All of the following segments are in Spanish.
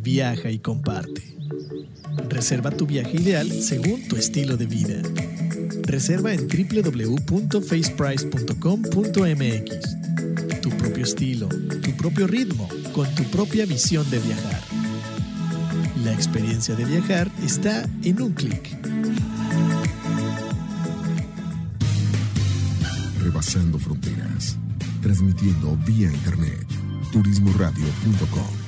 Viaja y comparte. Reserva tu viaje ideal según tu estilo de vida. Reserva en www.faceprice.com.mx. Tu propio estilo, tu propio ritmo, con tu propia visión de viajar. La experiencia de viajar está en un clic. Rebasando fronteras, transmitiendo vía internet, turismoradio.com.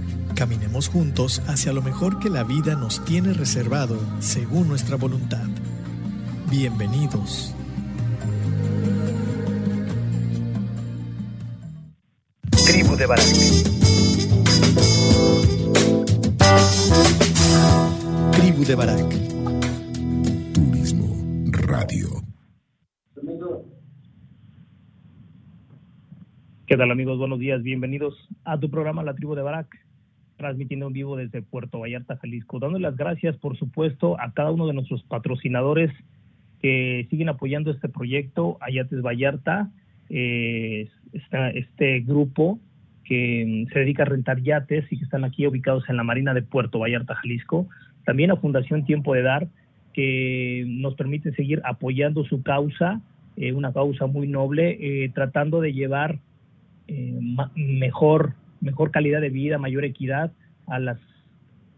Caminemos juntos hacia lo mejor que la vida nos tiene reservado según nuestra voluntad. Bienvenidos. Tribu de Barak. Tribu de Barak. Turismo Radio. ¿Qué tal amigos? Buenos días, bienvenidos a tu programa La Tribu de Barak, transmitiendo en vivo desde Puerto Vallarta, Jalisco, dando las gracias, por supuesto, a cada uno de nuestros patrocinadores que siguen apoyando este proyecto, Ayates Vallarta, eh, este grupo que mm, se dedica a rentar yates y que están aquí ubicados en la Marina de Puerto Vallarta, Jalisco. También a Fundación Tiempo de Dar, que nos permite seguir apoyando su causa, eh, una causa muy noble, eh, tratando de llevar mejor, mejor calidad de vida, mayor equidad a las,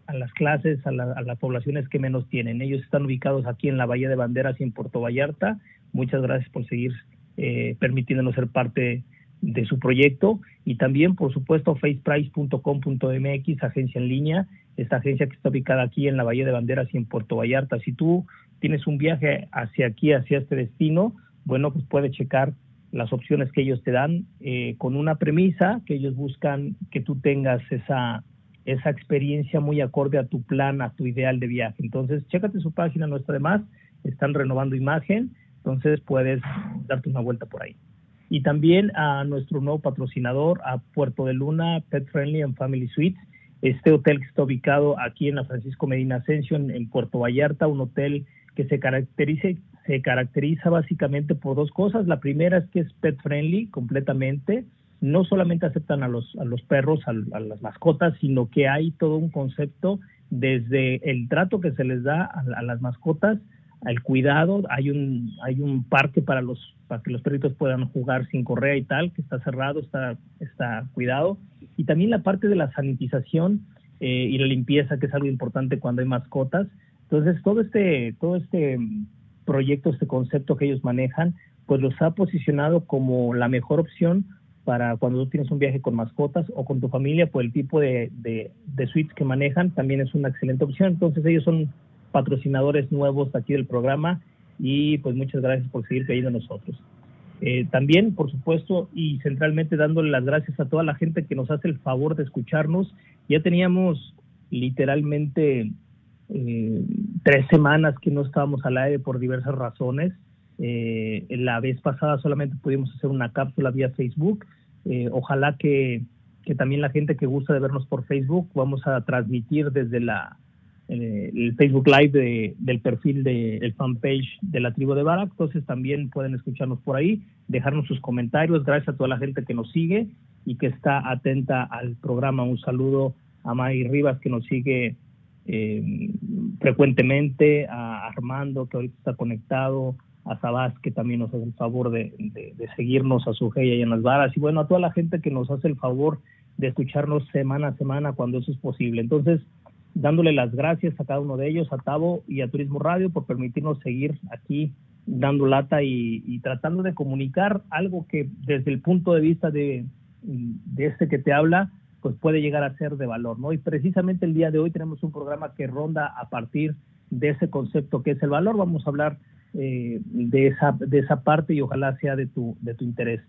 a las clases, a, la- a las poblaciones que menos tienen. Ellos están ubicados aquí en la Bahía de Banderas y en Puerto Vallarta. Muchas gracias por seguir eh, permitiéndonos ser parte de su proyecto y también, por supuesto, faceprice.com.mx, agencia en línea, esta agencia que está ubicada aquí en la Bahía de Banderas y en Puerto Vallarta. Si tú tienes un viaje hacia aquí, hacia este destino, bueno, pues puedes checar las opciones que ellos te dan eh, con una premisa que ellos buscan que tú tengas esa esa experiencia muy acorde a tu plan, a tu ideal de viaje. Entonces, chécate su página, no está de más, están renovando imagen, entonces puedes darte una vuelta por ahí. Y también a nuestro nuevo patrocinador, a Puerto de Luna, Pet Friendly and Family Suites, este hotel que está ubicado aquí en la Francisco Medina Ascension, en Puerto Vallarta, un hotel que se caracteriza, se caracteriza básicamente por dos cosas. La primera es que es pet friendly completamente. No solamente aceptan a los, a los perros, a, a las mascotas, sino que hay todo un concepto desde el trato que se les da a, a las mascotas, al cuidado. Hay un, hay un parque para, los, para que los perritos puedan jugar sin correa y tal, que está cerrado, está, está cuidado. Y también la parte de la sanitización eh, y la limpieza, que es algo importante cuando hay mascotas. Entonces, todo este, todo este proyecto, este concepto que ellos manejan, pues los ha posicionado como la mejor opción para cuando tú tienes un viaje con mascotas o con tu familia, pues el tipo de, de, de suites que manejan también es una excelente opción. Entonces, ellos son patrocinadores nuevos aquí del programa y pues muchas gracias por seguir creyendo en nosotros. Eh, también, por supuesto, y centralmente dándole las gracias a toda la gente que nos hace el favor de escucharnos. Ya teníamos literalmente eh, tres semanas que no estábamos al aire por diversas razones. Eh, la vez pasada solamente pudimos hacer una cápsula vía Facebook. Eh, ojalá que, que, también la gente que gusta de vernos por Facebook, vamos a transmitir desde la, eh, el Facebook Live de, del perfil del de, fanpage de la tribu de Barak. Entonces también pueden escucharnos por ahí, dejarnos sus comentarios. Gracias a toda la gente que nos sigue y que está atenta al programa. Un saludo a May Rivas que nos sigue Em, frecuentemente, a Armando, que ahorita está conectado, a Sabás, que también nos hace el favor de, de, seguirnos a su y en las varas, y bueno, a toda la gente que nos hace el favor de escucharnos semana a semana cuando eso es posible. Entonces, dándole las gracias a cada uno de ellos, a Tavo y a Turismo Radio por permitirnos seguir aquí dando lata y, y tratando de comunicar algo que desde el punto de vista de, de este que te habla, pues puede llegar a ser de valor, ¿no? Y precisamente el día de hoy tenemos un programa que ronda a partir de ese concepto que es el valor. Vamos a hablar eh, de, esa, de esa parte y ojalá sea de tu, de tu interés.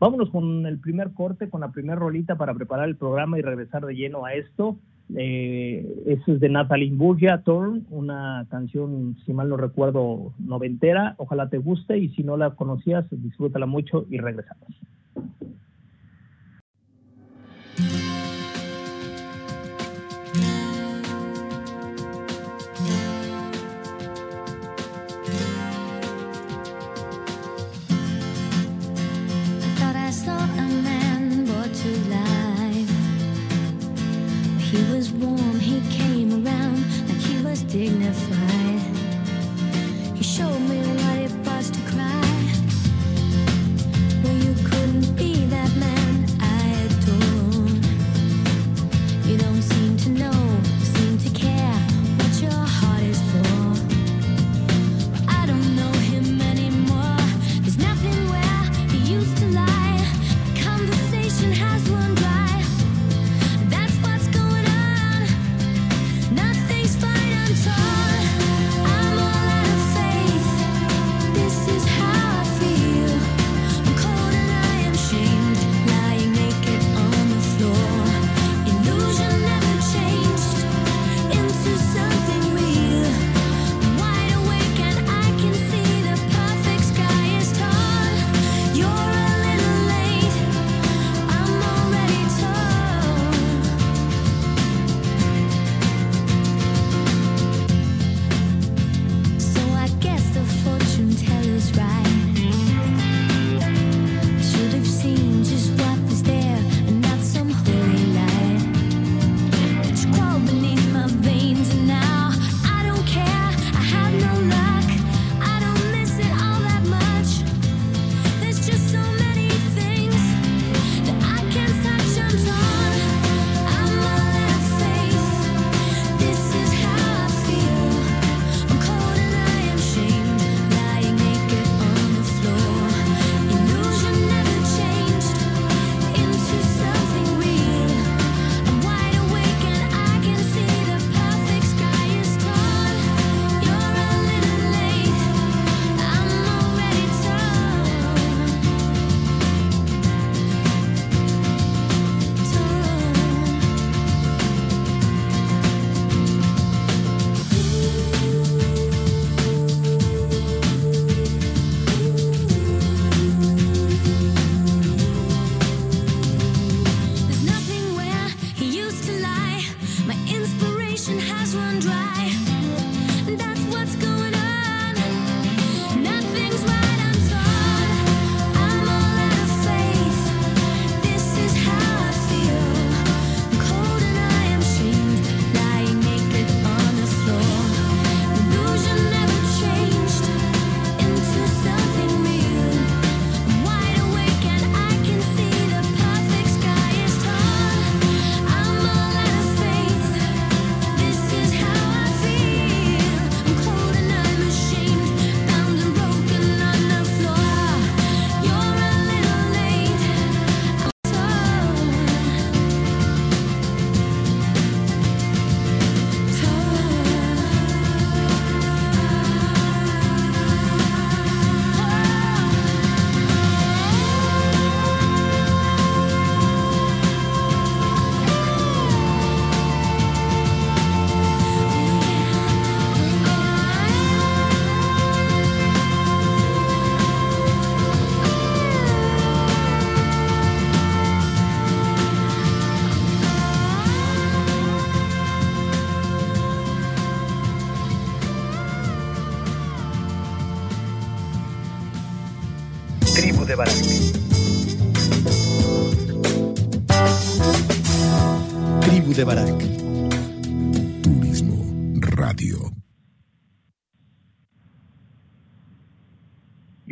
Vámonos con el primer corte, con la primera rolita para preparar el programa y regresar de lleno a esto. Eh, Eso es de Natalie Burgia, Torn, una canción, si mal no recuerdo, noventera. Ojalá te guste y si no la conocías, disfrútala mucho y regresamos. dignified.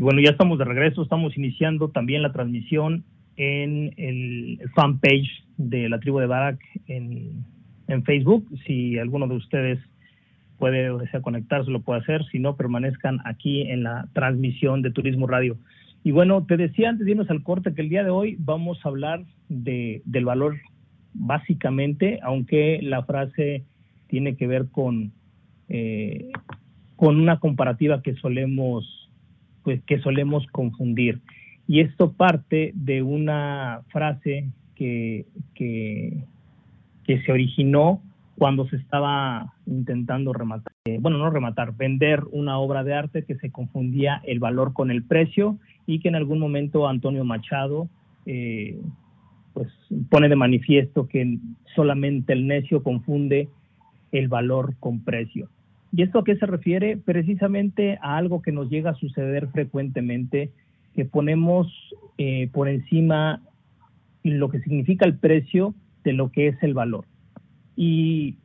bueno, ya estamos de regreso, estamos iniciando también la transmisión en el fanpage de la tribu de Barak en, en Facebook. Si alguno de ustedes puede o desea conectarse, lo puede hacer. Si no, permanezcan aquí en la transmisión de Turismo Radio. Y bueno, te decía antes de al corte que el día de hoy vamos a hablar de, del valor, básicamente, aunque la frase tiene que ver con, eh, con una comparativa que solemos pues, que solemos confundir. Y esto parte de una frase que, que, que se originó cuando se estaba intentando rematar, eh, bueno, no rematar, vender una obra de arte que se confundía el valor con el precio y que en algún momento Antonio Machado eh, pues pone de manifiesto que solamente el necio confunde el valor con precio. ¿Y esto a qué se refiere? Precisamente a algo que nos llega a suceder frecuentemente, que ponemos eh, por encima lo que significa el precio de lo que es el valor. ¿Y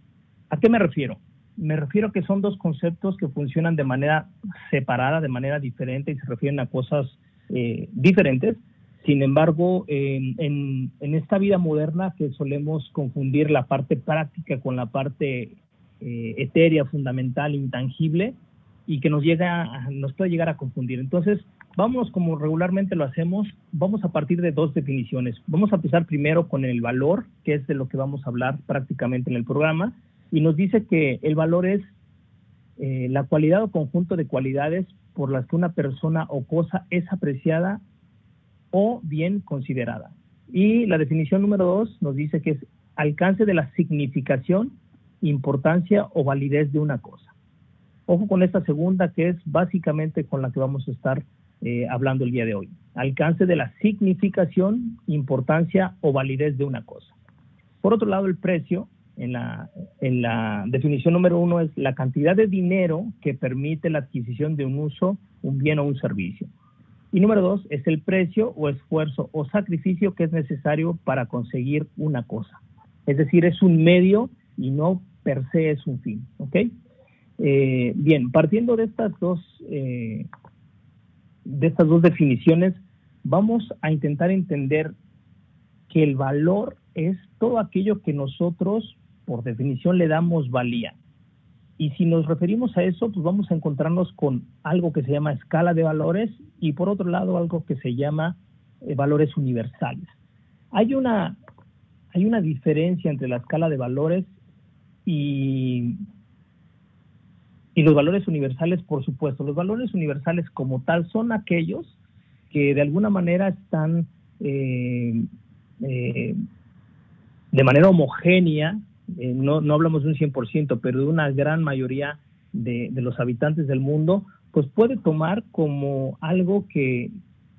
a qué me refiero? Me refiero a que son dos conceptos que funcionan de manera separada, de manera diferente y se refieren a cosas eh, diferentes. Sin embargo, en, esta vida moderna que solemos confundir la parte práctica con la parte eh, etérea, fundamental, intangible, y que nos llega, nos puede llegar a confundir. Entonces, vamos como regularmente lo hacemos, vamos a partir de dos definiciones. Vamos a empezar primero con el valor, que es de lo que vamos a hablar prácticamente en el programa, y nos dice que el valor es eh, la cualidad o conjunto de cualidades por las que una persona o cosa es apreciada o bien considerada. Y la definición número dos nos dice que es alcance de la significación, importancia o validez de una cosa. Ojo con esta segunda que es básicamente con la que vamos a estar eh, hablando el día de hoy. Alcance de la significación, importancia o validez de una cosa. Por otro lado, el precio, en la, en la definición número uno, es la cantidad de dinero que permite la adquisición de un uso, un bien o un servicio. Y número dos, es el precio o esfuerzo o sacrificio que es necesario para conseguir una cosa. Es decir, es un medio y no per se es un fin. ¿Ok? Eh, bien, partiendo de estas dos eh, de estas dos definiciones, vamos a intentar entender que el valor es todo aquello que nosotros, por definición, le damos valía. Y si nos referimos a eso, pues vamos a encontrarnos con algo que se llama escala de valores y por otro lado algo que se llama eh, valores universales. Hay una, hay una diferencia entre la escala de valores y los valores universales, por supuesto, los valores universales como tal son aquellos que de alguna manera están eh, eh, de manera homogénea, eh, no, no, hablamos de un 100%, pero de una gran mayoría de, los habitantes del mundo, pues puede tomar como algo que,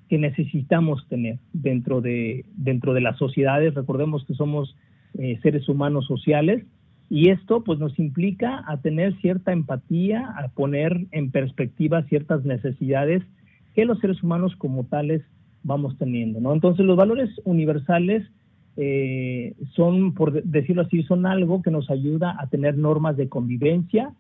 que necesitamos tener dentro de, dentro de las sociedades. Recordemos que somos seres humanos sociales y esto pues nos implica a tener cierta empatía, a poner en perspectiva ciertas necesidades que los seres humanos como tales vamos teniendo, ¿no? Entonces los valores universales eh, son, por decirlo así, son algo que nos ayuda a tener normas de convivencia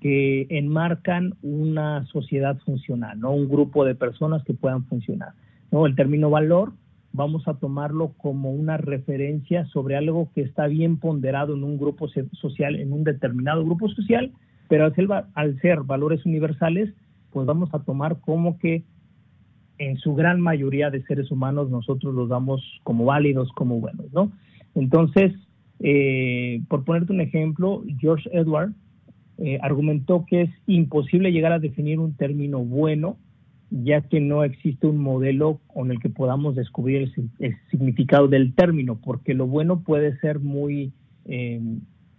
que enmarcan una sociedad funcional, ¿no? Un grupo de personas que puedan funcionar, ¿no? El término valor vamos a tomarlo como una referencia sobre algo que está bien ponderado en un grupo social, en un determinado grupo social, pero al ser, al ser valores universales, pues vamos a tomar como que en su gran mayoría de seres humanos nosotros los damos como válidos, como buenos, ¿no? Entonces, eh, por ponerte un ejemplo, George Edward eh, argumentó que es imposible llegar a definir un término bueno ya que no existe un modelo con el que podamos descubrir el, significado del término, porque lo bueno puede ser muy eh,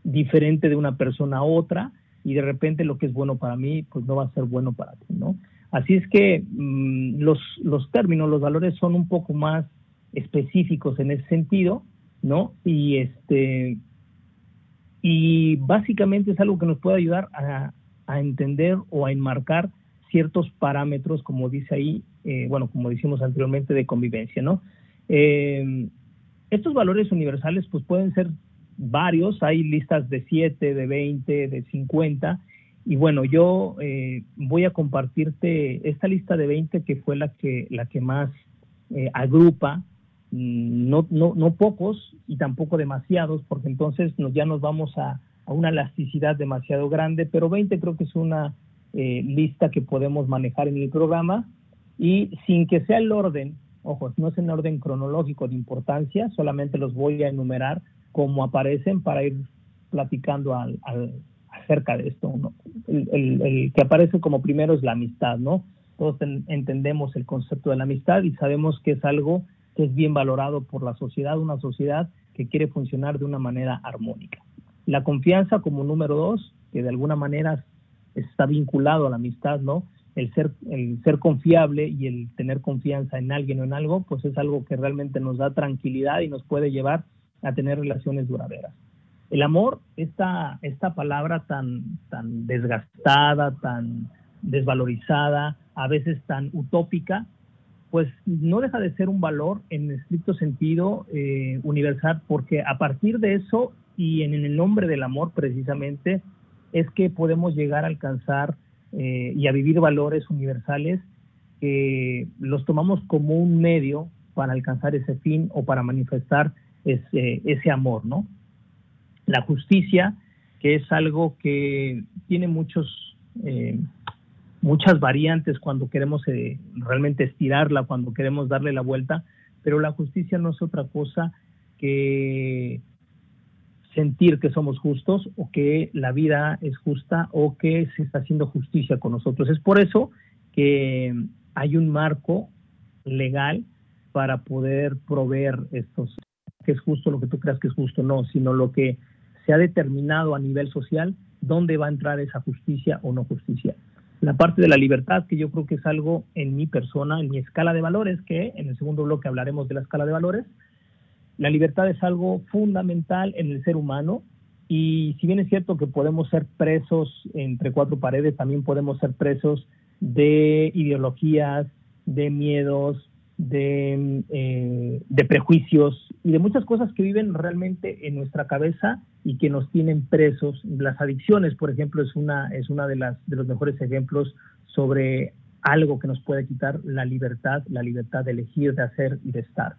diferente de una persona a otra y de repente lo que es bueno para mí, pues no va a ser bueno para ti, ¿no? Así es que mm, los, los términos, los valores son un poco más específicos en ese sentido, ¿no? Y este y básicamente es algo que nos puede ayudar a, a entender o a enmarcar ciertos parámetros, como dice ahí, eh, bueno, como decimos anteriormente, de convivencia, ¿no? Eh, estos valores universales, pues pueden ser varios, hay listas de 7, de 20, de 50, y bueno, yo eh, voy a compartirte esta lista de 20 que fue la que, la que más agrupa mm, no, no, no pocos y tampoco demasiados, porque entonces nos, ya nos vamos a, a una elasticidad demasiado grande, pero 20 creo que es una eh, lista que podemos manejar en el programa y sin que sea el orden, ojo, no es en orden cronológico de importancia, solamente los voy a enumerar como aparecen para ir platicando al, acerca de esto. El, que aparece como primero es la amistad, ¿no? Todos entendemos el concepto de la amistad y sabemos que es algo que es bien valorado por la sociedad, una sociedad que quiere funcionar de una manera armónica. La confianza como número dos, que de alguna manera está vinculado a la amistad, ¿no? El ser, el ser confiable y el tener confianza en alguien o en algo, pues es algo que realmente nos da tranquilidad y nos puede llevar a tener relaciones duraderas. El amor, esta, esta palabra tan, tan desgastada, tan desvalorizada, a veces tan utópica, pues no deja de ser un valor en estricto sentido eh, universal, porque a partir de eso y en el nombre del amor precisamente es que podemos llegar a alcanzar eh, y a vivir valores universales que los tomamos como un medio para alcanzar ese fin o para manifestar ese, ese amor, ¿no? La justicia, que es algo que tiene muchos, eh, muchas variantes cuando queremos eh, realmente estirarla, cuando queremos darle la vuelta, pero la justicia no es otra cosa que sentir que somos justos o que la vida es justa o que se está haciendo justicia con nosotros. Es por eso que hay un marco legal para poder proveer estos, que es justo lo que tú creas que es justo, no, sino lo que se ha determinado a nivel social, dónde va a entrar esa justicia o no justicia. La parte de la libertad, que yo creo que es algo en mi persona, en mi escala de valores, que en el segundo bloque hablaremos de la escala de valores, la libertad es algo fundamental en el ser humano y si bien es cierto que podemos ser presos entre cuatro paredes, también podemos ser presos de ideologías, de miedos, de, eh, de, prejuicios y de muchas cosas que viven realmente en nuestra cabeza y que nos tienen presos. Las adicciones, por ejemplo, es una, es una de, las, de los mejores ejemplos sobre algo que nos puede quitar la libertad, la libertad de elegir, de hacer y de estar.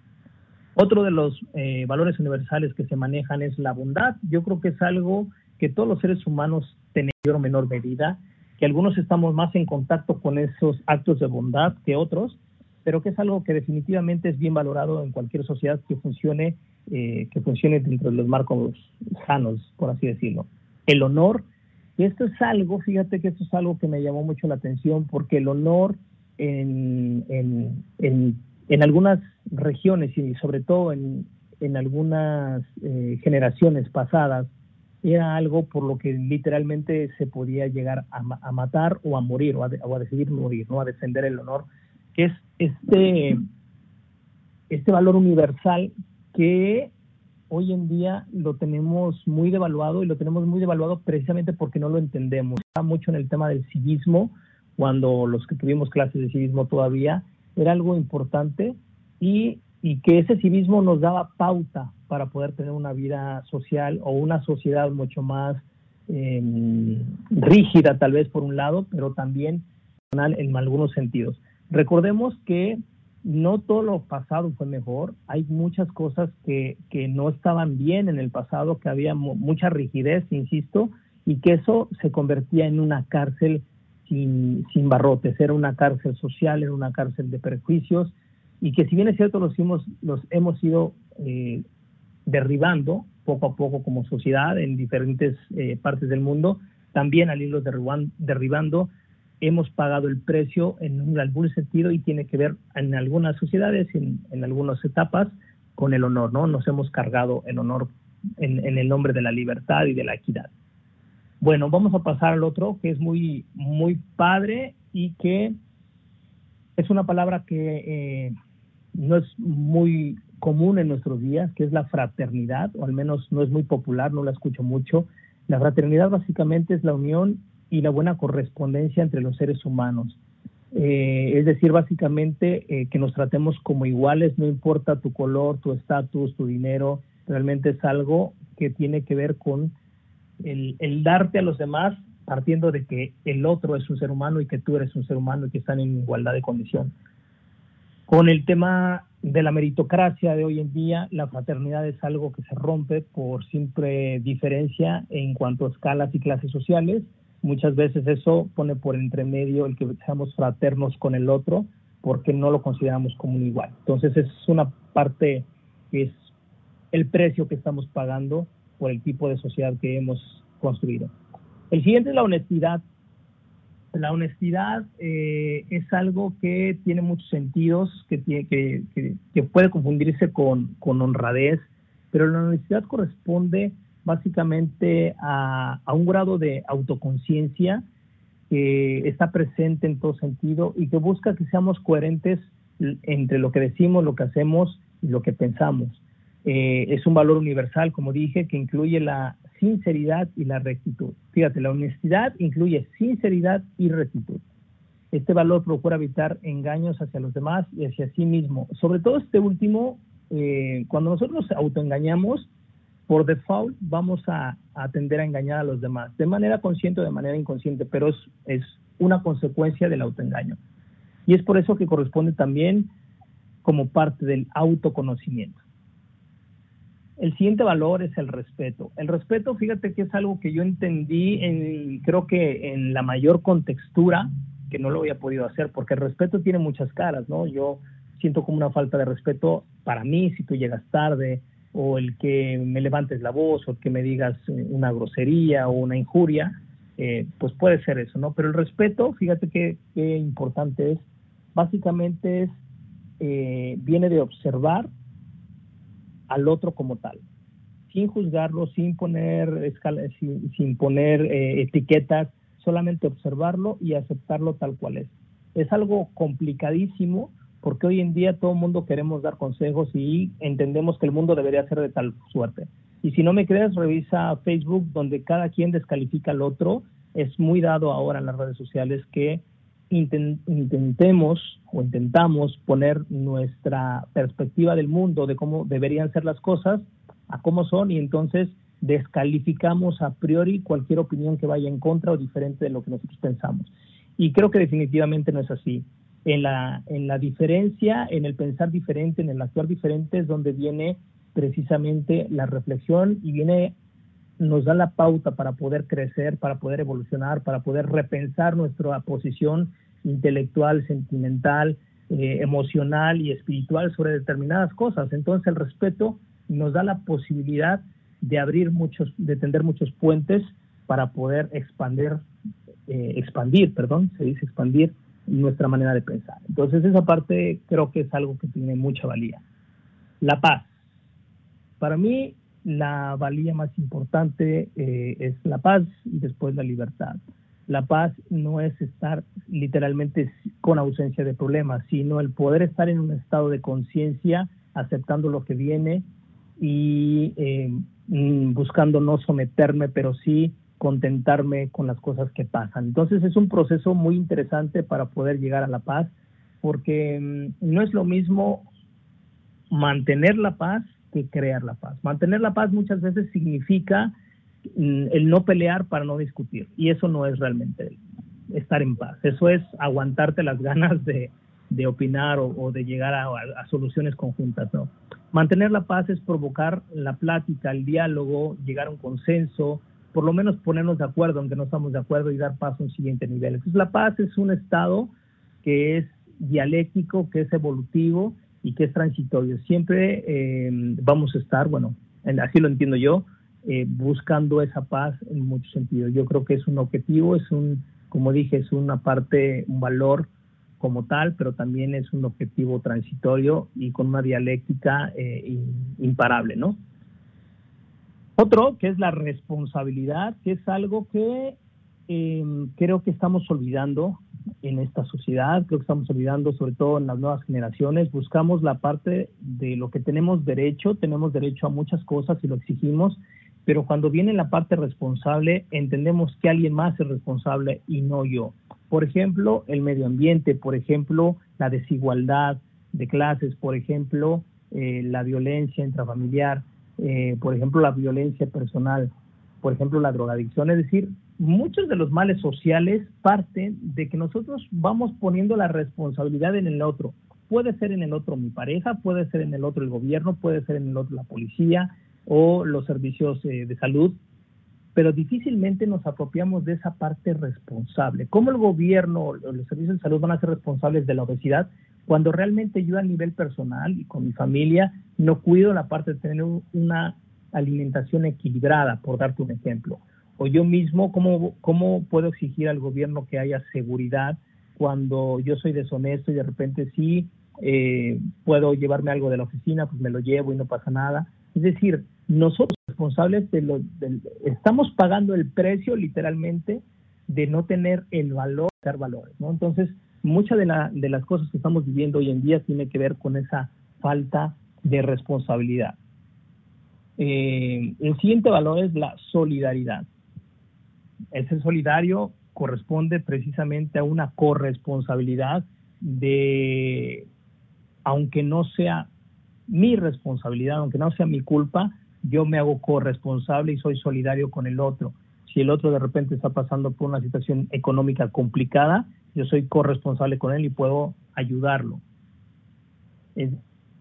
Otro de los eh, valores universales que se manejan es la bondad. Yo creo que es algo que todos los seres humanos tenemos en menor medida, que algunos estamos más en contacto con esos actos de bondad que otros, pero que es algo que definitivamente es bien valorado en cualquier sociedad que funcione, eh, que funcione dentro de los marcos sanos, por así decirlo. El honor, y esto es algo, fíjate que esto es algo que me llamó mucho la atención, porque el honor en, en, en en algunas regiones y sobre todo en, en algunas eh, generaciones pasadas, era algo por lo que literalmente se podía llegar a, a matar o a morir o a, o a, decidir morir, ¿no? a defender el honor, que es este, este valor universal que hoy en día lo tenemos muy devaluado y lo tenemos muy devaluado precisamente porque no lo entendemos. Está mucho en el tema del civismo, cuando los que tuvimos clases de civismo todavía, era algo importante y, y que ese civismo nos daba pauta para poder tener una vida social o una sociedad mucho más eh, rígida tal vez por un lado, pero también en algunos sentidos. Recordemos que no todo lo pasado fue mejor, hay muchas cosas que, que no estaban bien en el pasado, que había mucha rigidez, insisto, y que eso se convertía en una cárcel sin, sin barrotes, era una cárcel social, era una cárcel de perjuicios y que si bien es cierto los hemos, los hemos ido eh, derribando poco a poco como sociedad en diferentes eh, partes del mundo, también al irlos derribando hemos pagado el precio en algún sentido y tiene que ver en algunas sociedades, en, en algunas etapas, con el honor, ¿no? Nos hemos cargado el honor en, en el nombre de la libertad y de la equidad. Bueno, vamos a pasar al otro que es muy, muy padre y que es una palabra que eh, no es muy común en nuestros días, que es la fraternidad, o al menos no es muy popular, no la escucho mucho. La fraternidad básicamente es la unión y la buena correspondencia entre los seres humanos. Eh, es decir, básicamente eh, que nos tratemos como iguales, no importa tu color, tu estatus, tu dinero, realmente es algo que tiene que ver con el, darte a los demás partiendo de que el otro es un ser humano y que tú eres un ser humano y que están en igualdad de condición. Con el tema de la meritocracia de hoy en día, la fraternidad es algo que se rompe por simple diferencia en cuanto a escalas y clases sociales. Muchas veces eso pone por entremedio el que seamos fraternos con el otro porque no lo consideramos como un igual. Entonces es una parte que es el precio que estamos pagando por el tipo de sociedad que hemos construido. El siguiente es la honestidad. La honestidad eh, es algo que tiene muchos sentidos, que, tiene, que, que, puede confundirse con, honradez, pero la honestidad corresponde básicamente a, a un grado de autoconciencia que está presente en todo sentido y que busca que seamos coherentes entre lo que decimos, lo que hacemos y lo que pensamos. Eh, es un valor universal, como dije, que incluye la sinceridad y la rectitud. Fíjate, la honestidad incluye sinceridad y rectitud. Este valor procura evitar engaños hacia los demás y hacia sí mismo. Sobre todo este último, eh, cuando nosotros autoengañamos, por default vamos a, a, tender a engañar a los demás, de manera consciente o de manera inconsciente, pero es, es una consecuencia del autoengaño. Y es por eso que corresponde también como parte del autoconocimiento. El siguiente valor es el respeto. El respeto, fíjate que es algo que yo entendí, en, creo que en la mayor contextura, que no lo había podido hacer, porque el respeto tiene muchas caras, ¿no? Yo siento como una falta de respeto para mí si tú llegas tarde, o el que me levantes la voz, o el que me digas una grosería o una injuria, eh, pues puede ser eso, ¿no? Pero el respeto, fíjate qué, importante es, básicamente es, eh, viene de observar al otro como tal, sin juzgarlo, sin poner, sin, poner eh, etiquetas, solamente observarlo y aceptarlo tal cual es. Es algo complicadísimo porque hoy en día todo el mundo queremos dar consejos y entendemos que el mundo debería ser de tal suerte. Y si no me crees, revisa Facebook donde cada quien descalifica al otro. Es muy dado ahora en las redes sociales que intentemos o intentamos poner nuestra perspectiva del mundo, de cómo deberían ser las cosas, a cómo son, y entonces descalificamos a priori cualquier opinión que vaya en contra o diferente de lo que nosotros pensamos. Y creo que definitivamente no es así. En la, en la diferencia, en el pensar diferente, en el actuar diferente, es donde viene precisamente la reflexión y viene nos da la pauta para poder crecer, para poder evolucionar, para poder repensar nuestra posición intelectual, sentimental, eh, emocional y espiritual sobre determinadas cosas. Entonces el respeto nos da la posibilidad de abrir muchos, de tender muchos puentes para poder expandir, eh, expandir, perdón, se dice expandir nuestra manera de pensar. Entonces esa parte creo que es algo que tiene mucha valía. La paz. Para mí la valía más importante eh, es la paz y después la libertad. La paz no es estar literalmente con ausencia de problemas, sino el poder estar en un estado de conciencia, aceptando lo que viene y eh, mm, buscando no someterme, pero sí contentarme con las cosas que pasan. Entonces es un proceso muy interesante para poder llegar a la paz, porque mm, no es lo mismo mantener la paz crear la paz. Mantener la paz muchas veces significa mm, el no pelear para no discutir y eso no es realmente estar en paz. Eso es aguantarte las ganas de, opinar o, de llegar a, soluciones conjuntas. ¿no? Mantener la paz es provocar la plática, el diálogo, llegar a un consenso, por lo menos ponernos de acuerdo, aunque no estamos de acuerdo, y dar paso a un siguiente nivel. Entonces la paz es un estado que es dialéctico, que es evolutivo y que es transitorio. Siempre eh, vamos a estar, bueno, así lo entiendo yo, eh, buscando esa paz en muchos sentidos. Yo creo que es un objetivo, es un, como dije, es una parte, un valor como tal, pero también es un objetivo transitorio y con una dialéctica eh, imparable, ¿no? Otro, que es la responsabilidad, que es algo que creo que estamos olvidando en esta sociedad, creo que estamos olvidando sobre todo en las nuevas generaciones, buscamos la parte de lo que tenemos derecho, tenemos derecho a muchas cosas y lo exigimos, pero cuando viene la parte responsable, entendemos que alguien más es responsable y no yo. Por ejemplo, el medio ambiente, por ejemplo, la desigualdad de clases, por ejemplo, eh, la violencia intrafamiliar, eh, por ejemplo, la violencia personal, por ejemplo, la drogadicción, es decir, muchos de los males sociales parten de que nosotros vamos poniendo la responsabilidad en el otro. Puede ser en el otro mi pareja, puede ser en el otro el gobierno, puede ser en el otro la policía o los servicios eh, de salud, pero difícilmente nos apropiamos de esa parte responsable. ¿Cómo el gobierno o los servicios de salud van a ser responsables de la obesidad cuando realmente yo a nivel personal y con mi familia no cuido la parte de tener una alimentación equilibrada, por darte un ejemplo? O yo mismo, ¿cómo, cómo puedo exigir al gobierno que haya seguridad cuando yo soy deshonesto y de repente sí eh, puedo llevarme algo de la oficina, pues me lo llevo y no pasa nada? Es decir, nosotros responsables de lo, estamos pagando el precio literalmente de no tener el valor de dar valores, ¿no? Entonces, muchas de, la, de las cosas que estamos viviendo hoy en día tiene que ver con esa falta de responsabilidad. Eh, el siguiente valor es la solidaridad. El solidario corresponde precisamente a una corresponsabilidad de, aunque no sea mi responsabilidad, aunque no sea mi culpa, yo me hago corresponsable y soy solidario con el otro. Si el otro de repente está pasando por una situación económica complicada, yo soy corresponsable con él y puedo ayudarlo. Es,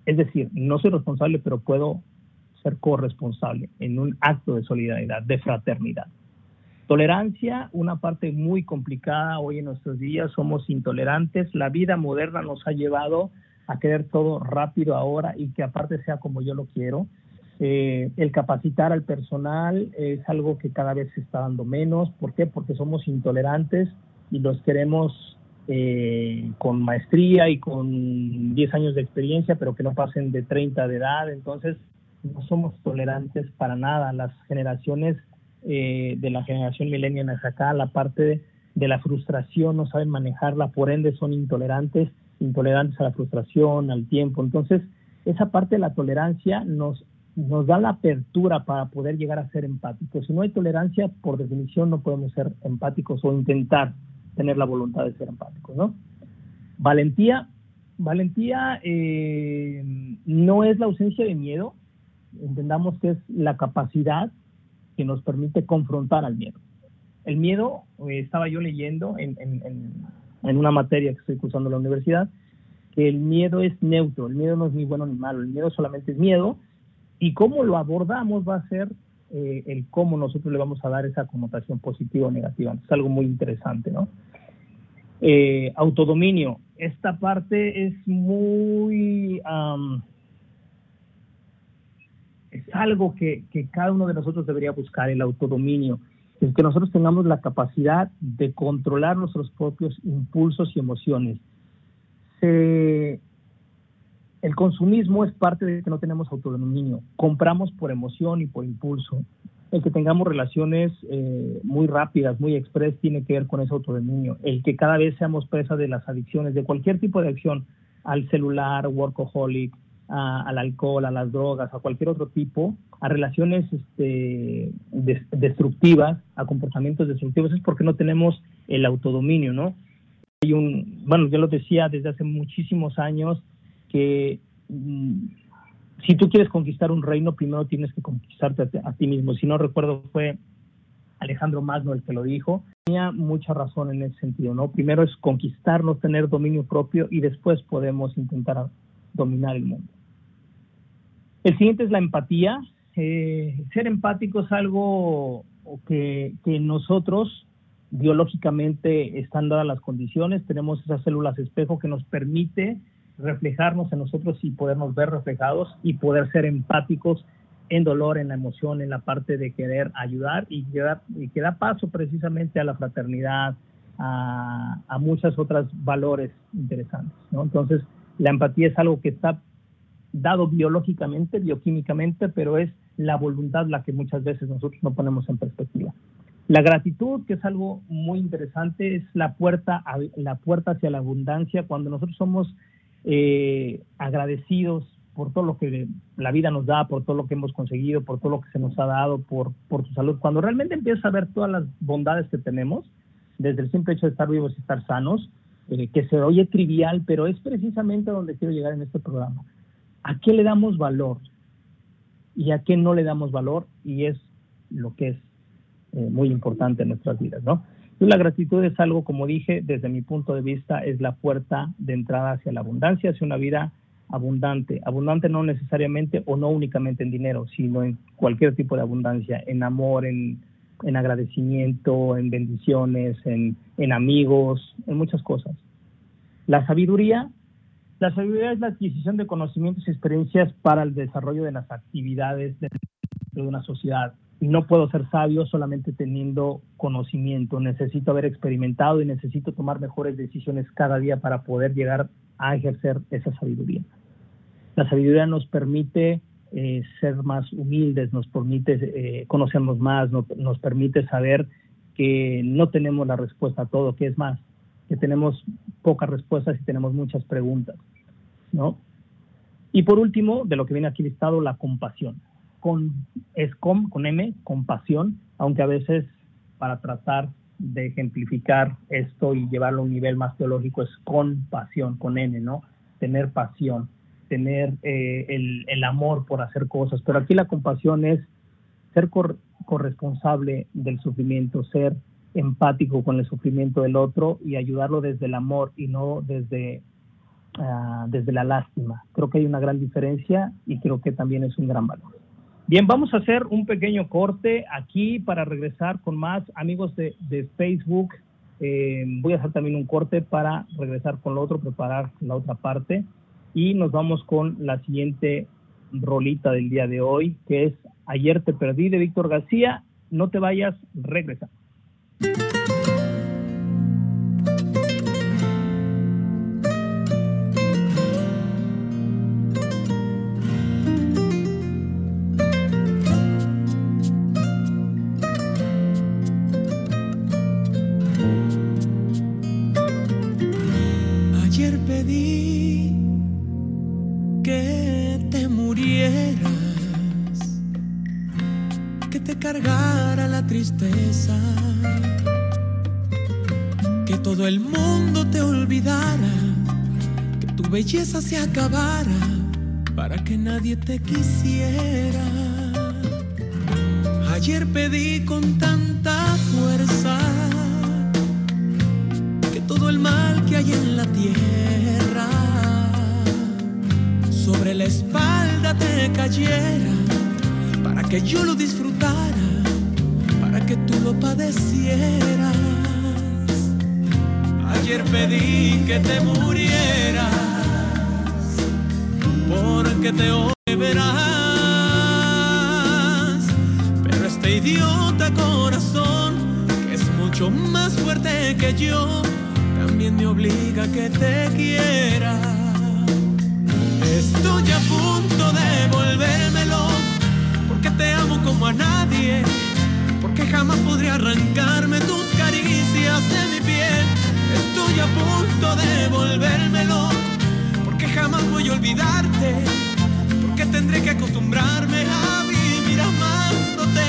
es decir, no soy responsable, pero puedo ser corresponsable en un acto de solidaridad, de fraternidad. Tolerancia, una parte muy complicada hoy en nuestros días, somos intolerantes, la vida moderna nos ha llevado a querer todo rápido ahora y que aparte sea como yo lo quiero. Eh, el capacitar al personal es algo que cada vez se está dando menos. ¿Por qué? Porque somos intolerantes y los queremos eh, con maestría y con 10 años de experiencia, pero que no pasen de 30 de edad. Entonces, no somos tolerantes para nada. Las generaciones eh, de la generación millennial hacia acá, la parte de, la frustración no saben manejarla, por ende son intolerantes, intolerantes a la frustración, al tiempo. Entonces, esa parte de la tolerancia nos, nos da la apertura para poder llegar a ser empáticos. Si no hay tolerancia, por definición no podemos ser empáticos o intentar tener la voluntad de ser empáticos, ¿no? Valentía, valentía eh, no es la ausencia de miedo, entendamos que es la capacidad que nos permite confrontar al miedo. El miedo, eh, estaba yo leyendo en, una materia que estoy cursando en la universidad, que el miedo es neutro, el miedo no es ni bueno ni malo, el miedo solamente es miedo y cómo lo abordamos va a ser eh, el cómo nosotros le vamos a dar esa connotación positiva o negativa. Es algo muy interesante, ¿no? Eh, autodominio, esta parte es muy es algo que, cada uno de nosotros debería buscar, el autodominio, es que nosotros tengamos la capacidad de controlar nuestros propios impulsos y emociones. el consumismo es parte de que no tenemos autodominio, compramos por emoción y por impulso. El que tengamos relaciones eh, muy rápidas, muy express, tiene que ver con ese autodominio. El que cada vez seamos presa de las adicciones, de cualquier tipo de adicción, al celular, workaholic, al alcohol, a las drogas, a cualquier otro tipo, a relaciones este, destructivas, a comportamientos destructivos, es porque no tenemos el autodominio, ¿no? Hay un, bueno, yo lo decía desde hace muchísimos años que mm, si tú quieres conquistar un reino, primero tienes que conquistarte a, a, ti mismo. Si no recuerdo, fue Alejandro Magno el que lo dijo. Tenía mucha razón en ese sentido, ¿no? Primero es conquistarnos, tener dominio propio y después podemos intentar dominar el mundo. El siguiente es la empatía. Eh, ser empático es algo que, nosotros biológicamente están dadas las condiciones, tenemos esas células espejo que nos permite reflejarnos en nosotros y podernos ver reflejados y poder ser empáticos en dolor, en la emoción, en la parte de querer ayudar y que da, paso precisamente a la fraternidad, a, muchos otros valores interesantes. Entonces, la empatía es algo que está dado biológicamente, bioquímicamente, pero es la voluntad la que muchas veces nosotros no ponemos en perspectiva. La gratitud, que es algo muy interesante, es la puerta, la puerta hacia la abundancia. Cuando nosotros somos eh, agradecidos por todo lo que la vida nos da, por todo lo que hemos conseguido, por todo lo que se nos ha dado, por, tu salud, cuando realmente empiezas a ver todas las bondades que tenemos, desde el simple hecho de estar vivos y estar sanos, eh, que se oye trivial, pero es precisamente donde quiero llegar en este programa a qué le damos valor y a qué no le damos valor y es lo que es eh, muy importante en nuestras vidas, ¿no? la gratitud es algo, como dije, desde mi punto de vista, es la puerta de entrada hacia la abundancia, hacia una vida abundante. Abundante no necesariamente o no únicamente en dinero, sino en cualquier tipo de abundancia, en amor, en, agradecimiento, en bendiciones, en, en amigos, en muchas cosas. La sabiduría, la sabiduría es la adquisición de conocimientos y experiencias para el desarrollo de las actividades de una sociedad no puedo ser sabio solamente teniendo conocimiento, necesito haber experimentado y necesito tomar mejores decisiones cada día para poder llegar a ejercer esa sabiduría. La sabiduría nos permite eh, ser más humildes, nos permite eh, conocernos más, nos permite saber que no tenemos la respuesta a todo, que es más, que tenemos pocas respuestas y tenemos muchas preguntas, ¿no? Y por último, de lo que viene aquí listado, la compasión con, es con, con M, compasión, aunque a veces para tratar de ejemplificar esto y llevarlo a un nivel más teológico es con pasión, con N, ¿no? Tener pasión, tener eh, el, el, amor por hacer cosas. Pero aquí la compasión es ser corresponsable del sufrimiento, ser empático con el sufrimiento del otro y ayudarlo desde el amor y no desde, uh, desde la lástima. Creo que hay una gran diferencia y creo que también es un gran valor. Bien, vamos a hacer un pequeño corte aquí para regresar con más amigos de, Facebook. Eh, voy a hacer también un corte para regresar con lo otro, preparar la otra parte. Y nos vamos con la siguiente rolita del día de hoy, que es Ayer te perdí de Víctor García. No te vayas, regresa. Thank you. Belleza se acabara para que nadie te quisiera. Ayer pedí con tanta fuerza que todo el mal que hay en la tierra sobre la espalda te cayera para que yo lo disfrutara, para que tú lo padecieras. Ayer pedí que te murieras porque te verás. Pero este idiota corazón, que es mucho más fuerte que yo, también me obliga a que te quiera. Estoy a punto de volvérmelo, porque te amo como a nadie, porque jamás podría arrancarme tus caricias de mi piel. Estoy a punto de volvérmelo jamás voy a olvidarte, porque tendré que acostumbrarme a vivir amándote.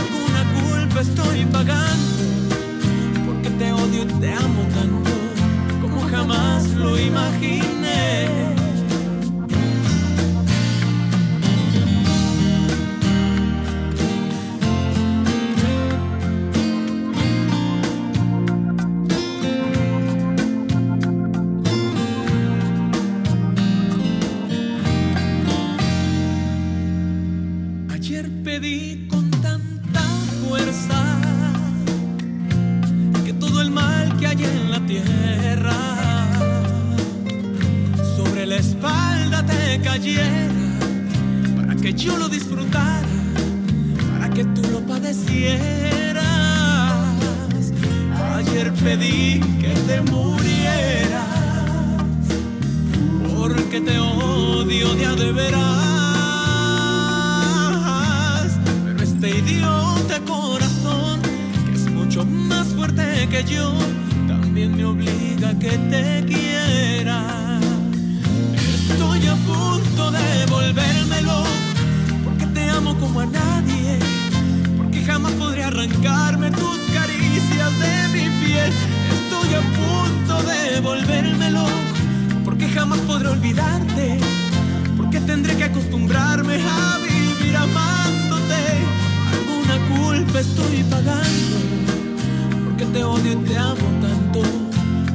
Alguna culpa estoy pagando, porque te odio y te amo tanto, como jamás lo imaginé. Para que yo lo disfrutara, para que tú lo padecieras. Ayer pedí que te murieras, porque te odio de de veras. Pero este idiota corazón, que yo, también me obliga a que te quiera Estoy a punto de volvérmelo, porque te amo como a nadie, porque jamás podría arrancarme tus caricias de mi piel. Estoy a punto de volvérmelo, porque jamás podré olvidarte, porque tendré que acostumbrarme a vivir amándote. Alguna culpa estoy pagando, porque te odio y te amo tanto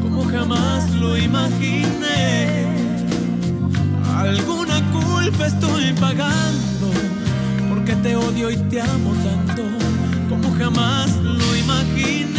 como jamás lo imaginé. Alguna culpa estoy pagando porque te odio y te amo tanto como jamás lo imaginé.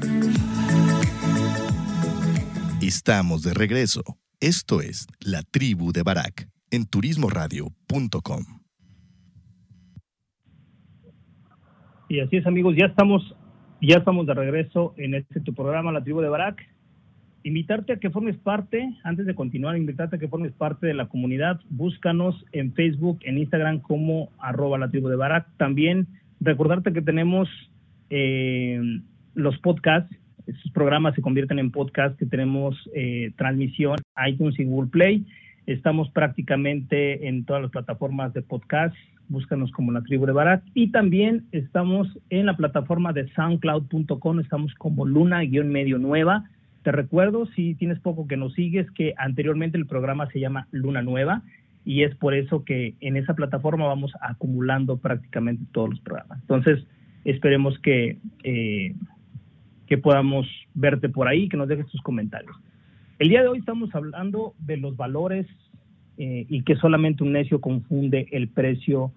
Estamos de regreso. Esto es La Tribu de Barak en turismoradio.com. Y así es, amigos, ya estamos, ya estamos de regreso en este tu programa, La Tribu de Barak. Invitarte a que formes parte, antes de continuar, invitarte a que formes parte de la comunidad. Búscanos en Facebook, en Instagram como arroba la tribu de Barak. También recordarte que tenemos eh, los podcasts, estos programas se convierten en podcasts que tenemos eh, transmisión iTunes y Google Play. Estamos prácticamente en todas las plataformas de podcast. Búscanos como la tribu de Barak. Y también estamos en la plataforma de soundcloud.com. Estamos como Luna-Medio Nueva. Te recuerdo, si tienes poco que nos sigues, que anteriormente el programa se llama Luna Nueva y es por eso que en esa plataforma vamos acumulando prácticamente todos los programas. Entonces, esperemos que, eh, que podamos verte por ahí, que nos dejes tus comentarios. El día de hoy estamos hablando de los valores eh, y que solamente un necio confunde el precio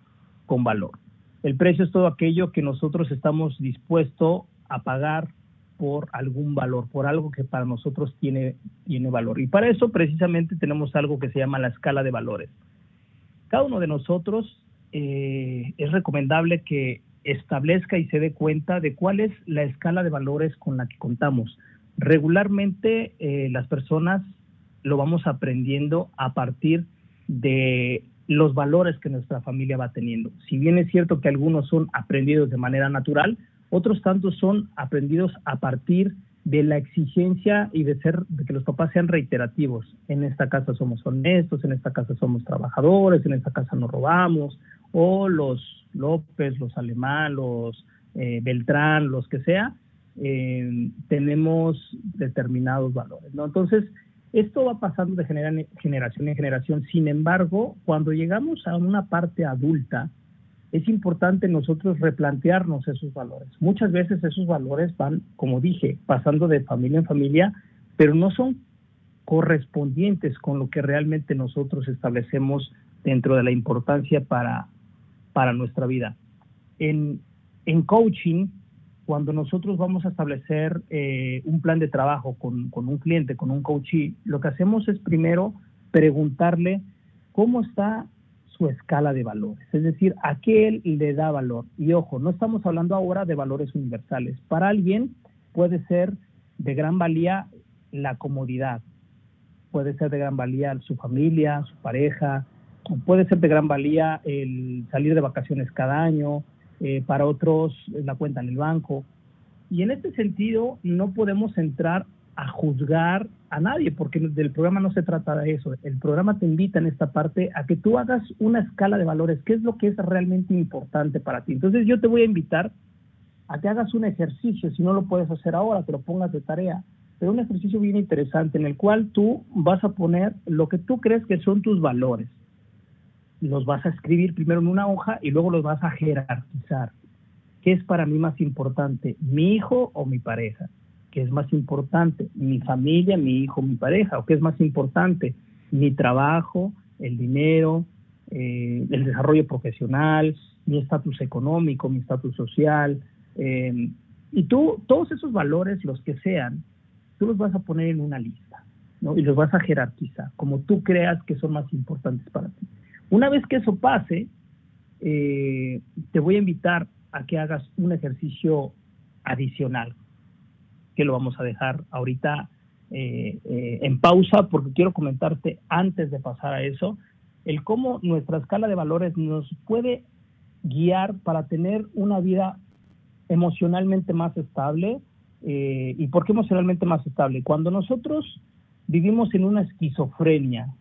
con valor. El precio es todo aquello que nosotros estamos dispuestos a pagar por algún valor, por algo que para nosotros tiene, tiene valor. Y para eso precisamente tenemos algo que se llama la escala de valores. Cada uno de nosotros eh, es recomendable que establezca y se dé cuenta de cuál es la escala de valores con la que contamos. Regularmente eh, las personas lo vamos aprendiendo a partir de los valores que nuestra familia va teniendo. Si bien es cierto que algunos son aprendidos de manera natural, otros tantos son aprendidos a partir de la exigencia y de ser de que los papás sean reiterativos. En esta casa somos honestos, en esta casa somos trabajadores, en esta casa no robamos, o los López, los Alemán, los eh, Beltrán, los que sea, eh, tenemos determinados valores. Entonces, esto va pasando de genera- generación en generación. Sin embargo, cuando llegamos a una parte adulta, es importante nosotros replantearnos esos valores. Muchas veces esos valores van, como dije, pasando de familia en familia, pero no son correspondientes con lo que realmente nosotros establecemos dentro de la importancia para, para nuestra vida. En, en coaching, cuando nosotros vamos a establecer eh, un plan de trabajo con, con un cliente, con un coachee, lo que hacemos es primero preguntarle cómo está su escala de valores, es decir, a qué él le da valor. Y ojo, no estamos hablando ahora de valores universales. Para alguien puede ser de gran valía la comodidad, puede ser de gran valía su familia, su pareja, puede ser de gran valía el salir de vacaciones cada año, eh, para otros la cuenta en el banco. Y en este sentido no podemos entrar a juzgar a nadie, porque del programa no se trata de eso. El programa te invita en esta parte a que tú hagas una escala de valores, qué es lo que es realmente importante para ti. Entonces yo te voy a invitar a que hagas un ejercicio, si no lo puedes hacer ahora, te lo pongas de tarea, pero un ejercicio bien interesante en el cual tú vas a poner lo que tú crees que son tus valores. Los vas a escribir primero en una hoja y luego los vas a jerarquizar. ¿Qué es para mí más importante, mi hijo o mi pareja? ¿qué es más importante? ¿Mi familia, mi hijo, mi pareja? ¿O qué es más importante? ¿Mi trabajo, el dinero, eh, el desarrollo profesional, mi estatus económico, mi estatus social? Eh, y tú, todos esos valores, los que sean, tú los vas a poner en una lista, ¿no? Y los vas a jerarquizar, como tú creas que son más importantes para ti. Una vez que eso pase, eh, te voy a invitar a que hagas un ejercicio adicional, que lo vamos a dejar ahorita eh, eh, en pausa, porque quiero comentarte antes de pasar a eso, el cómo nuestra escala de valores nos puede guiar para tener una vida emocionalmente más estable. ¿Y por qué emocionalmente más estable? Cuando nosotros vivimos en una esquizofrenia,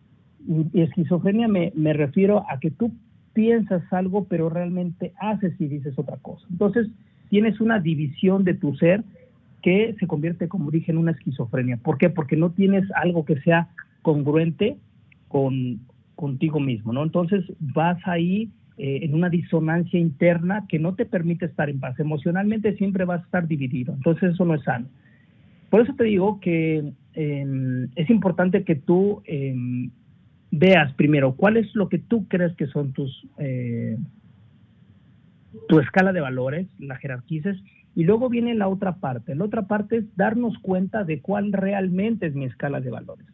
y esquizofrenia me, me refiero a que tú piensas algo, pero realmente haces y dices otra cosa. Entonces, tienes una división de tu ser que se convierte como origen en una esquizofrenia. ¿Por qué? Porque no tienes algo que sea congruente con contigo mismo, ¿no? Entonces vas ahí eh, en una disonancia interna que no te permite estar en paz. Emocionalmente siempre vas a estar dividido. Entonces eso no es sano. Por eso te digo que em, es importante que tú em, veas primero cuál es lo que tú crees que son tus eh, tu escala de valores, la jerarquices, y luego viene la otra parte. La otra parte es darnos cuenta de cuál realmente es mi escala de valores.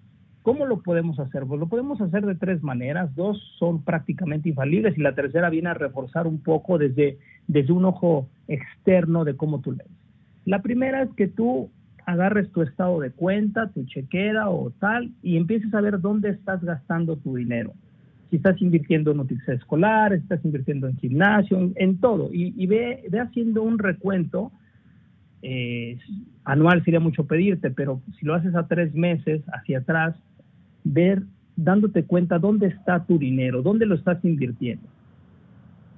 ¿Cómo lo podemos hacer? Pues lo podemos hacer de tres maneras. Dos son prácticamente infalibles y la tercera viene a reforzar un poco desde, desde un ojo externo de cómo tú lees. La primera es que tú agarres tu estado de cuenta, tu chequera o tal y empieces a ver dónde estás gastando tu dinero. Si estás invirtiendo en noticias escolares, estás invirtiendo en gimnasio, en, todo. Y, ve, ve haciendo un recuento eh, anual sería mucho pedirte, pero si lo haces a tres meses hacia atrás, ver, dándote cuenta dónde está tu dinero, dónde lo estás invirtiendo.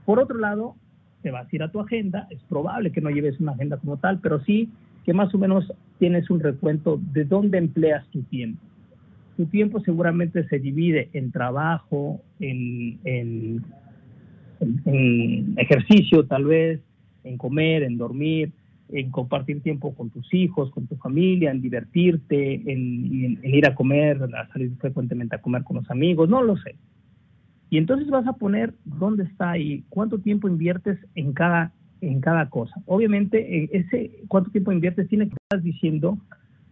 Por otro lado, te vas a ir a tu agenda, es probable que no lleves una agenda como tal, pero sí que más o menos tienes un recuento de dónde empleas tu tiempo. Tu tiempo seguramente se divide en trabajo, en, en ejercicio tal vez, en comer, en dormir, en compartir tiempo con tus hijos, con tu familia, en divertirte, en, ir a comer, a salir frecuentemente a comer con los amigos, no lo sé. Y entonces vas a poner dónde está y cuánto tiempo inviertes en cada, en cada cosa. Obviamente, eh, ese cuánto tiempo inviertes tiene que estar diciendo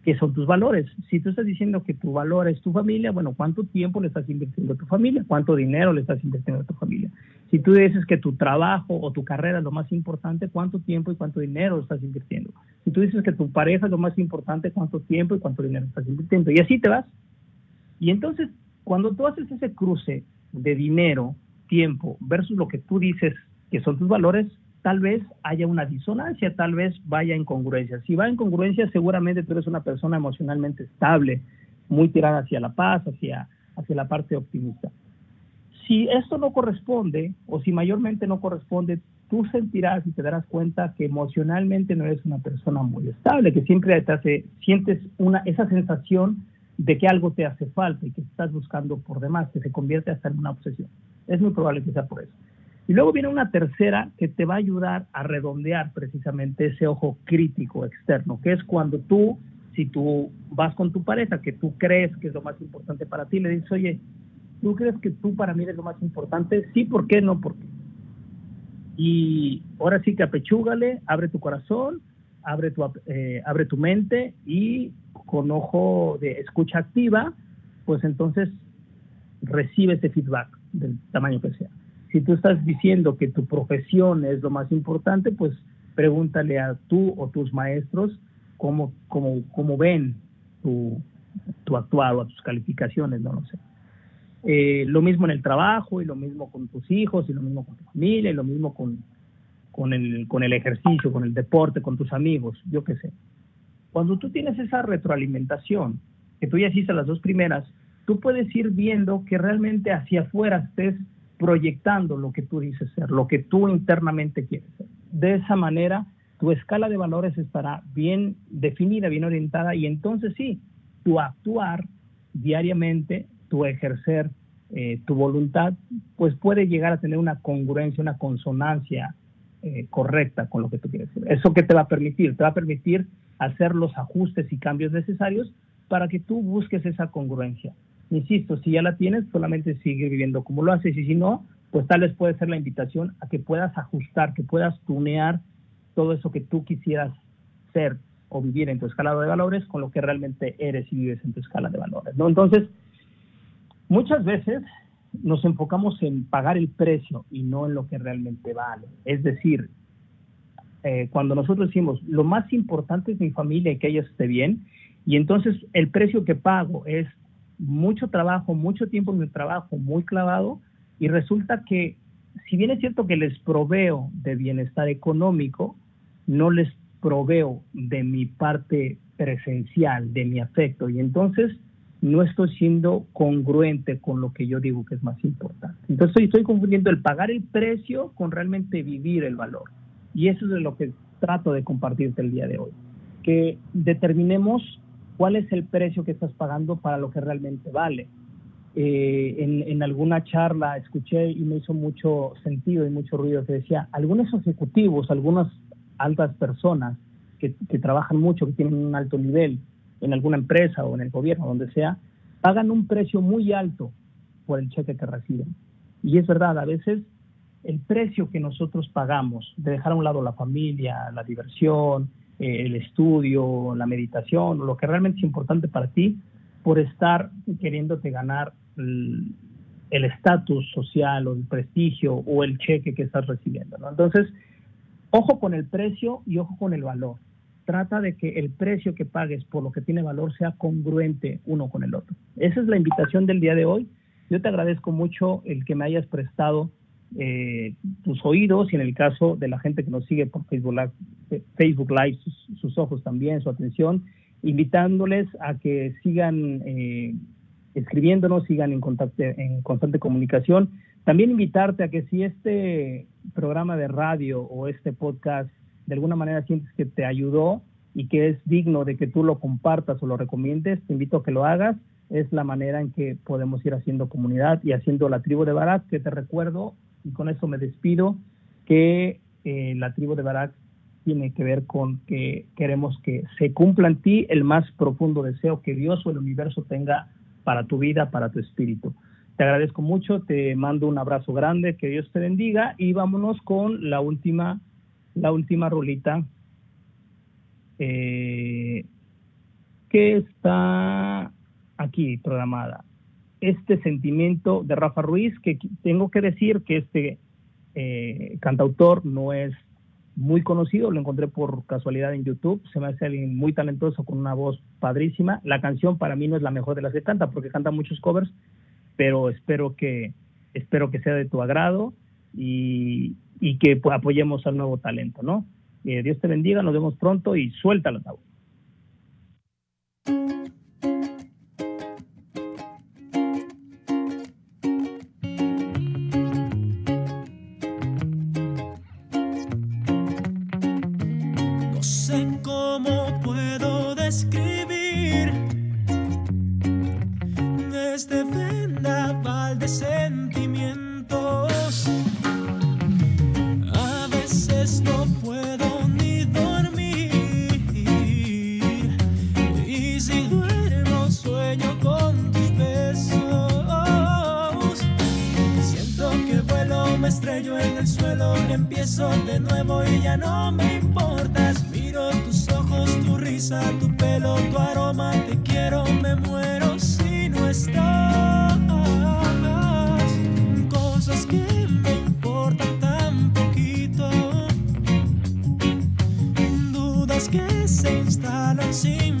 que son tus valores. Si tú estás diciendo que tu valor es tu familia, bueno, ¿cuánto tiempo le estás invirtiendo a tu familia? ¿Cuánto dinero le estás invirtiendo a tu familia? Si tú dices que tu trabajo o tu carrera es lo más importante, ¿cuánto tiempo y cuánto dinero estás invirtiendo? Si tú dices que tu pareja es lo más importante, ¿cuánto tiempo y cuánto dinero estás invirtiendo? Y así te vas. Y entonces, cuando tú haces ese cruce de dinero, tiempo, versus lo que tú dices que son tus valores, tal vez haya una disonancia, tal vez vaya en congruencia. Si va en congruencia, seguramente tú eres una persona emocionalmente estable, muy tirada hacia la paz, hacia, hacia la parte optimista. Si esto no corresponde, o si mayormente no corresponde, tú sentirás y te darás cuenta que emocionalmente no eres una persona muy estable, que siempre te hace, sientes una, esa sensación de que algo te hace falta y que estás buscando por demás, que se convierte hasta en una obsesión. Es muy probable que sea por eso. Y luego viene una tercera que te va a ayudar a redondear precisamente ese ojo crítico externo, que es cuando tú, si tú vas con tu pareja, que tú crees que es lo más importante para ti, le dices, oye, ¿tú crees que tú para mí eres lo más importante? Sí, ¿por qué? No, ¿por qué? Y ahora sí que apechúgale, abre tu corazón, abre tu, eh, abre tu mente y con ojo de escucha activa, pues entonces recibe ese feedback del tamaño que sea si tú estás diciendo que tu profesión es lo más importante, pues pregúntale a tú o tus maestros cómo, cómo, cómo ven tu, tu actuado, a tus calificaciones, no lo sé. Eh, lo mismo en el trabajo y lo mismo con tus hijos y lo mismo con tu familia y lo mismo con, con, el, con el ejercicio, con el deporte, con tus amigos, yo qué sé. Cuando tú tienes esa retroalimentación, que tú ya hiciste las dos primeras, tú puedes ir viendo que realmente hacia afuera estés proyectando lo que tú dices ser, lo que tú internamente quieres ser. De esa manera, tu escala de valores estará bien definida, bien orientada y entonces sí, tu actuar diariamente, tu ejercer eh, tu voluntad, pues puede llegar a tener una congruencia, una consonancia eh, correcta con lo que tú quieres ser. ¿Eso qué te va a permitir? Te va a permitir hacer los ajustes y cambios necesarios para que tú busques esa congruencia. Insisto, si ya la tienes, solamente sigue viviendo como lo haces y si no, pues tal vez puede ser la invitación a que puedas ajustar, que puedas tunear todo eso que tú quisieras ser o vivir en tu escala de valores con lo que realmente eres y vives en tu escala de valores. ¿no? Entonces, muchas veces nos enfocamos en pagar el precio y no en lo que realmente vale. Es decir, eh, cuando nosotros decimos, lo más importante es mi familia y que ella esté bien, y entonces el precio que pago es mucho trabajo, mucho tiempo en mi trabajo, muy clavado, y resulta que, si bien es cierto que les proveo de bienestar económico, no les proveo de mi parte presencial, de mi afecto, y entonces no estoy siendo congruente con lo que yo digo que es más importante. Entonces estoy, confundiendo el pagar el precio con realmente vivir el valor. Y eso es de lo que trato de compartirte el día de hoy. Que determinemos cuál es el precio que estás pagando para lo que realmente vale. Eh, en, en, alguna charla escuché y me hizo mucho sentido y mucho ruido que decía, algunos ejecutivos, algunas altas personas que, que trabajan mucho, que tienen un alto nivel, en alguna empresa o en el gobierno, donde sea, pagan un precio muy alto por el cheque que reciben. Y es verdad, a veces el precio que nosotros pagamos de dejar a un lado la familia, la diversión, eh, el estudio, la meditación, lo que realmente es importante para ti, por estar queriéndote ganar el estatus social o el prestigio o el cheque que estás recibiendo. Entonces, ojo con el precio y ojo con el valor trata de que el precio que pagues por lo que tiene valor sea congruente uno con el otro. Esa es la invitación del día de hoy. Yo te agradezco mucho el que me hayas prestado eh, tus oídos y en el caso de la gente que nos sigue por Facebook Live, Facebook Live sus, ojos también, su atención, invitándoles a que sigan eh, escribiéndonos, sigan en, contacto, en constante comunicación. También invitarte a que si este programa de radio o este podcast de alguna manera sientes que te ayudó y que es digno de que tú lo compartas o lo recomiendes, te invito a que lo hagas. Es la manera en que podemos ir haciendo comunidad y haciendo la tribu de Barak, que te recuerdo, y con eso me despido, que eh, la tribu de Barak tiene que ver con que queremos que se cumpla en ti el más profundo deseo que Dios o el universo tenga para tu vida, para tu espíritu. Te agradezco mucho, te mando un abrazo grande, que Dios te bendiga y vámonos con la última la última rolita eh, que está aquí programada. Este sentimiento de Rafa Ruiz, que tengo que decir que este eh, cantautor no es muy conocido, lo encontré por casualidad en YouTube, se me hace alguien muy talentoso con una voz padrísima. La canción para mí no es la mejor de las que canta porque canta muchos covers, pero espero que espero que sea de tu agrado y, que pues, apoyemos al nuevo talento, ¿no? Eh, Dios te bendiga, nos vemos pronto y suéltalo, Tau. No instalan sin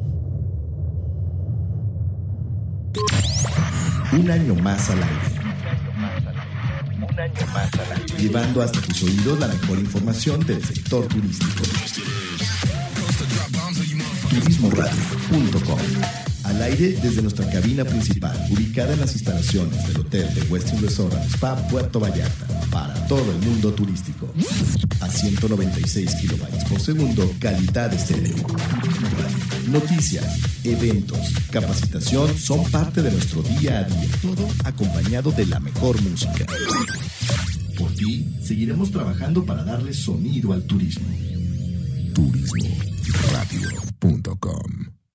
Un año más al aire. Un año más al año. llevando hasta tus oídos la mejor información del sector turístico. Turismoradio.com Al aire desde nuestra cabina principal, ubicada en las instalaciones del Hotel de Westin Resort Spa Puerto Vallarta, para todo el mundo turístico. A 196 kilobytes por segundo, calidad estéreo. Turismo Radio. Noticias, eventos, capacitación son parte de nuestro día a día, todo acompañado de la mejor música. Por ti, seguiremos trabajando para darle sonido al turismo. Turismoradio.com